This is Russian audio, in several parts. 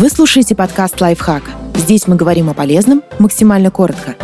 Вы слушаете подкаст «Лайфхак». Здесь мы говорим о полезном максимально коротко.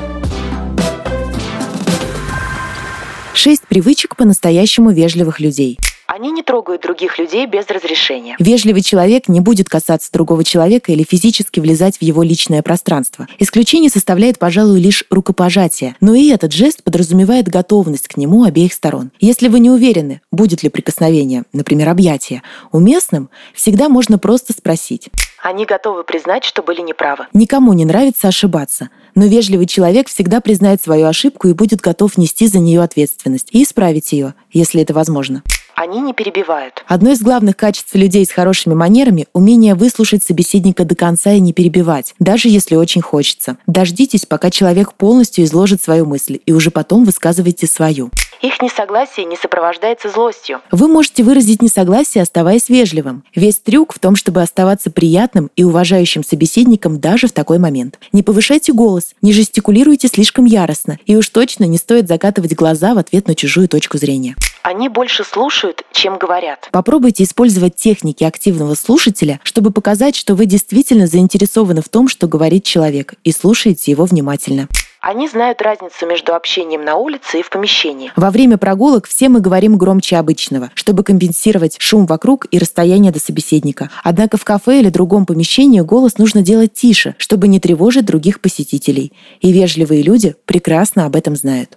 Шесть привычек по-настоящему вежливых людей. Они не трогают других людей без разрешения. Вежливый человек не будет касаться другого человека или физически влезать в его личное пространство. Исключение составляет, пожалуй, лишь рукопожатие. Но и этот жест подразумевает готовность к нему обеих сторон. Если вы не уверены, будет ли прикосновение, например, объятие, уместным, всегда можно просто спросить. Они готовы признать, что были неправы. Никому не нравится ошибаться, но вежливый человек всегда признает свою ошибку и будет готов нести за нее ответственность и исправить ее, если это возможно. Они не перебивают. Одно из главных качеств людей с хорошими манерами – умение выслушать собеседника до конца и не перебивать, даже если очень хочется. Дождитесь, пока человек полностью изложит свою мысль, и уже потом высказывайте свою. Их несогласие не сопровождается злостью. Вы можете выразить несогласие, оставаясь вежливым. Весь трюк в том, чтобы оставаться приятным и уважающим собеседником даже в такой момент. Не повышайте голос, не жестикулируйте слишком яростно, и уж точно не стоит закатывать глаза в ответ на чужую точку зрения. Они больше слушают, чем говорят. Попробуйте использовать техники активного слушателя, чтобы показать, что вы действительно заинтересованы в том, что говорит человек, и слушаете его внимательно. Они знают разницу между общением на улице и в помещении. Во время прогулок все мы говорим громче обычного, чтобы компенсировать шум вокруг и расстояние до собеседника. Однако в кафе или другом помещении голос нужно делать тише, чтобы не тревожить других посетителей. И вежливые люди прекрасно об этом знают.